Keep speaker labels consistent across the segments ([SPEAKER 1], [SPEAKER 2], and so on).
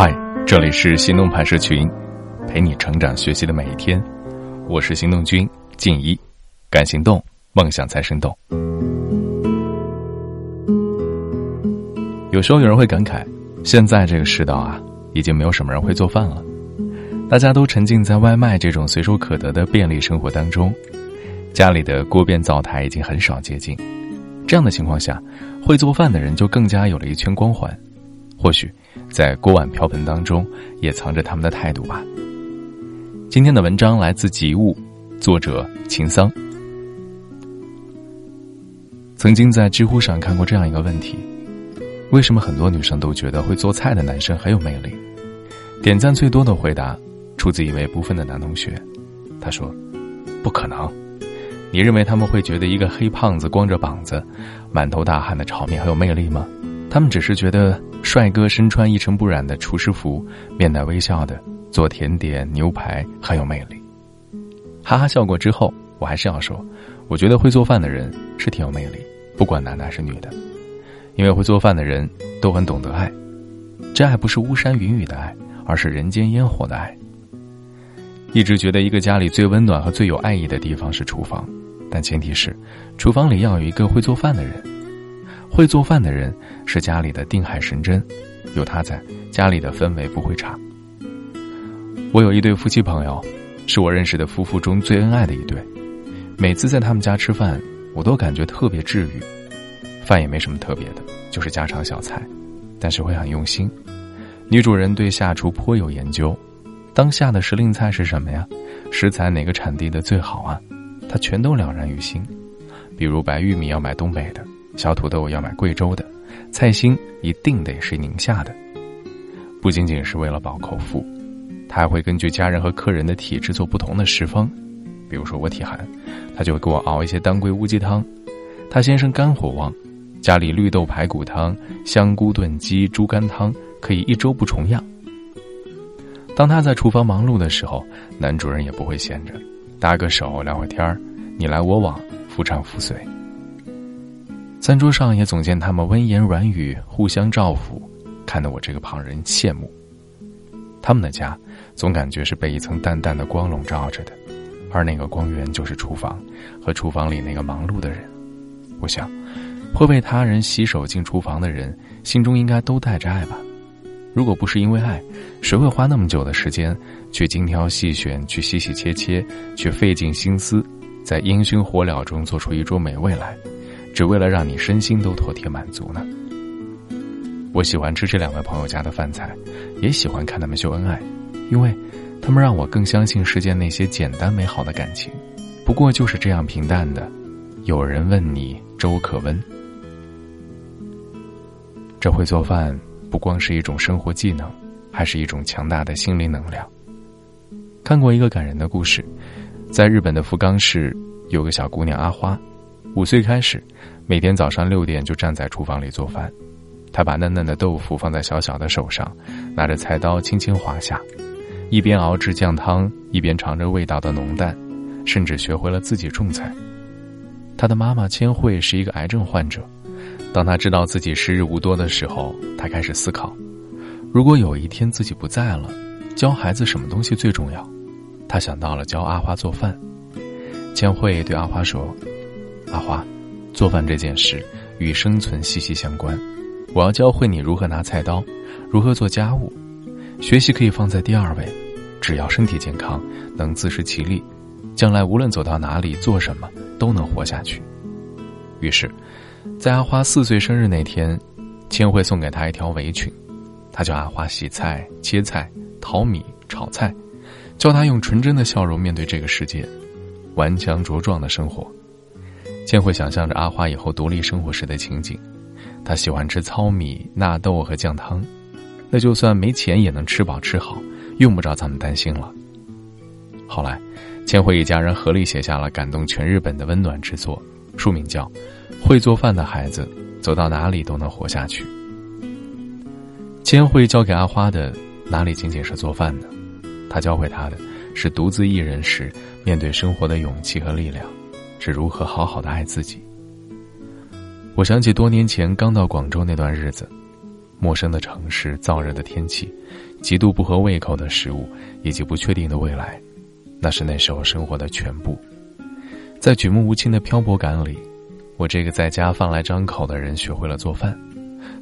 [SPEAKER 1] 嗨，这里是行动派社群，陪你成长学习的每一天。我是行动君静怡，敢行动，梦想才生动。有时候有人会感慨，现在这个世道啊，已经没有什么人会做饭了，大家都沉浸在外卖这种随手可得的便利生活当中，家里的锅边灶台已经很少接近。这样的情况下，会做饭的人就更加有了一圈光环。或许，在锅碗瓢盆当中，也藏着他们的态度吧。今天的文章来自吉物，作者秦桑。曾经在知乎上看过这样一个问题：为什么很多女生都觉得会做菜的男生很有魅力？点赞最多的回答出自一位不分的男同学，他说：“不可能。”你认为他们会觉得一个黑胖子光着膀子、满头大汗的炒面很有魅力吗？他们只是觉得帅哥身穿一尘不染的厨师服、面带微笑的做甜点、牛排很有魅力。哈哈笑过之后，我还是要说，我觉得会做饭的人是挺有魅力，不管男的还是女的，因为会做饭的人都很懂得爱。这爱不是巫山云雨的爱，而是人间烟火的爱。一直觉得一个家里最温暖和最有爱意的地方是厨房。但前提是，厨房里要有一个会做饭的人。会做饭的人是家里的定海神针，有他在，家里的氛围不会差。我有一对夫妻朋友，是我认识的夫妇中最恩爱的一对。每次在他们家吃饭，我都感觉特别治愈。饭也没什么特别的，就是家常小菜，但是会很用心。女主人对下厨颇有研究，当下的时令菜是什么呀？食材哪个产地的最好啊？他全都了然于心，比如白玉米要买东北的，小土豆要买贵州的，菜心一定得是宁夏的。不仅仅是为了饱口福，他还会根据家人和客人的体质做不同的食方。比如说我体寒，他就会给我熬一些当归乌鸡汤；他先生肝火旺，家里绿豆排骨汤、香菇炖鸡、猪肝汤可以一周不重样。当他在厨房忙碌的时候，男主人也不会闲着。搭个手聊会天儿，你来我往，夫唱妇随。餐桌上也总见他们温言软语，互相照拂，看得我这个旁人羡慕。他们的家总感觉是被一层淡淡的光笼罩着的，而那个光源就是厨房和厨房里那个忙碌的人。我想，会为他人洗手进厨房的人，心中应该都带着爱吧。如果不是因为爱，谁会花那么久的时间去精挑细选、去洗洗切切、去费尽心思，在烟熏火燎中做出一桌美味来，只为了让你身心都妥帖满足呢？我喜欢吃这两位朋友家的饭菜，也喜欢看他们秀恩爱，因为，他们让我更相信世间那些简单美好的感情，不过就是这样平淡的。有人问你粥可温，这会做饭。不光是一种生活技能，还是一种强大的心灵能量。看过一个感人的故事，在日本的福冈市有个小姑娘阿花，五岁开始，每天早上六点就站在厨房里做饭。他把嫩嫩的豆腐放在小小的手上，拿着菜刀轻轻划下，一边熬制酱汤，一边尝着味道的浓淡，甚至学会了自己种菜。他的妈妈千惠是一个癌症患者。当他知道自己时日无多的时候，他开始思考：如果有一天自己不在了，教孩子什么东西最重要？他想到了教阿花做饭。千惠对阿花说：“阿花，做饭这件事与生存息息相关，我要教会你如何拿菜刀，如何做家务。学习可以放在第二位，只要身体健康，能自食其力，将来无论走到哪里做什么都能活下去。”于是。在阿花四岁生日那天，千惠送给她一条围裙，她教阿花洗菜、切菜、淘米、炒菜，教她用纯真的笑容面对这个世界，顽强茁壮的生活。千惠想象着阿花以后独立生活时的情景，她喜欢吃糙米、纳豆和酱汤，那就算没钱也能吃饱吃好，用不着咱们担心了。后来，千惠一家人合力写下了感动全日本的温暖之作。书名叫《会做饭的孩子走到哪里都能活下去》。千惠教给阿花的哪里仅仅是做饭呢？他教会她的是独自一人时面对生活的勇气和力量，是如何好好的爱自己。我想起多年前刚到广州那段日子，陌生的城市、燥热的天气、极度不合胃口的食物以及不确定的未来，那是那时候生活的全部。在举目无亲的漂泊感里，我这个在家饭来张口的人学会了做饭，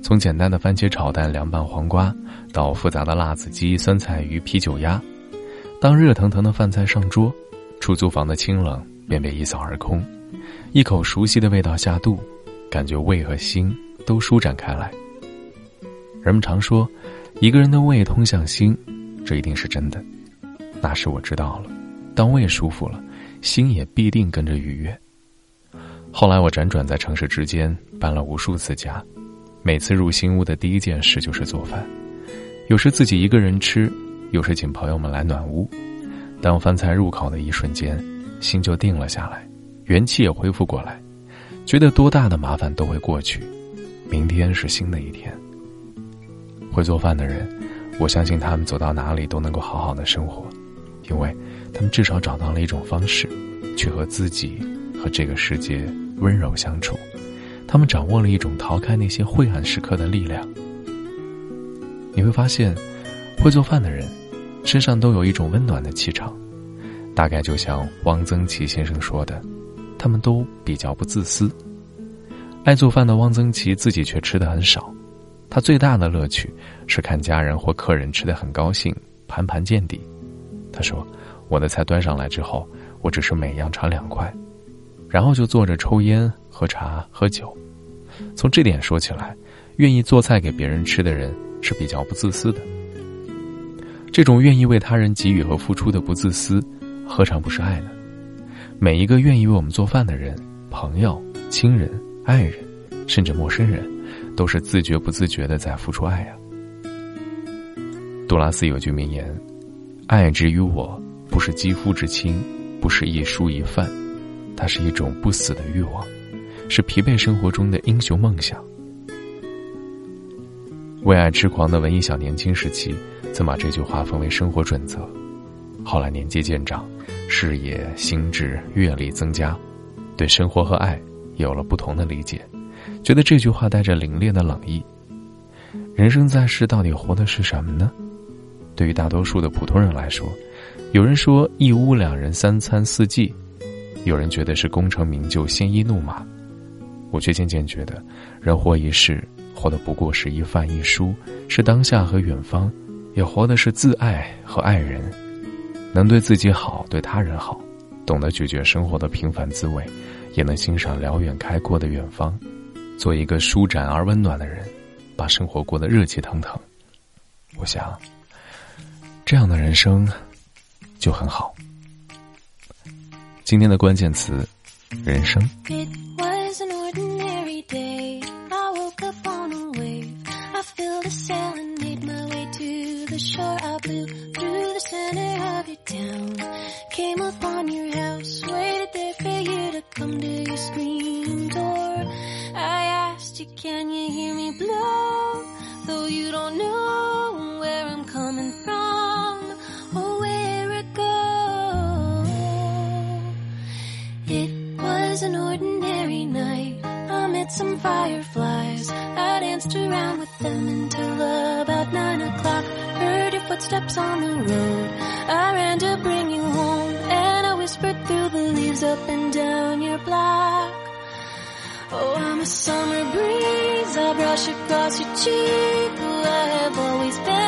[SPEAKER 1] 从简单的番茄炒蛋、凉拌黄瓜，到复杂的辣子鸡、酸菜鱼、啤酒鸭。当热腾腾的饭菜上桌，出租房的清冷便被一扫而空，一口熟悉的味道下肚，感觉胃和心都舒展开来。人们常说，一个人的胃通向心，这一定是真的。那时我知道了，当胃舒服了，心也必定跟着愉悦。后来我辗转在城市之间，搬了无数次家，每次入新屋的第一件事就是做饭，有时自己一个人吃，有时请朋友们来暖屋。当饭菜入口的一瞬间，心就定了下来，元气也恢复过来，觉得多大的麻烦都会过去，明天是新的一天。会做饭的人，我相信他们走到哪里都能够好好的生活，因为他们至少找到了一种方式，去和自己和这个世界温柔相处。他们掌握了一种逃开那些晦暗时刻的力量。你会发现，会做饭的人身上都有一种温暖的气场，大概就像汪曾祺先生说的，他们都比较不自私。爱做饭的汪曾祺自己却吃的很少。他最大的乐趣是看家人或客人吃得很高兴，盘盘见底。他说：“我的菜端上来之后，我只是每样尝两块，然后就坐着抽烟、喝茶、喝酒。从这点说起来，愿意做菜给别人吃的人是比较不自私的。这种愿意为他人给予和付出的不自私，何尝不是爱呢？每一个愿意为我们做饭的人，朋友、亲人、爱人，甚至陌生人。”都是自觉不自觉的在付出爱啊。杜拉斯有句名言：“爱之于我，不是肌肤之亲，不是一蔬一饭，它是一种不死的欲望，是疲惫生活中的英雄梦想。”为爱痴狂的文艺小年轻时期，曾把这句话奉为生活准则。后来年纪渐长，视野、心智、阅历增加，对生活和爱有了不同的理解。觉得这句话带着凛冽的冷意。人生在世，到底活的是什么呢？对于大多数的普通人来说，有人说一屋两人三餐四季，有人觉得是功成名就鲜衣怒马。我却渐渐觉得，人活一世，活的不过是一饭一书，是当下和远方，也活的是自爱和爱人，能对自己好，对他人好，懂得咀嚼生活的平凡滋味，也能欣赏辽远开阔的远方。做一个舒展而温暖的人，把生活过得热气腾腾。我想，这样的人生就很好。今天的关键词：人生。
[SPEAKER 2] Can you hear me blow? Though you don't know where I'm coming from or where it goes. It was an ordinary night. I met some fireflies. I danced around with them until about nine o'clock. Heard your footsteps on the road. I ran to bring you home and I whispered through the leaves up and down your block. Oh, I'm a summer breeze. I brush across your cheek. Oh, I have always been.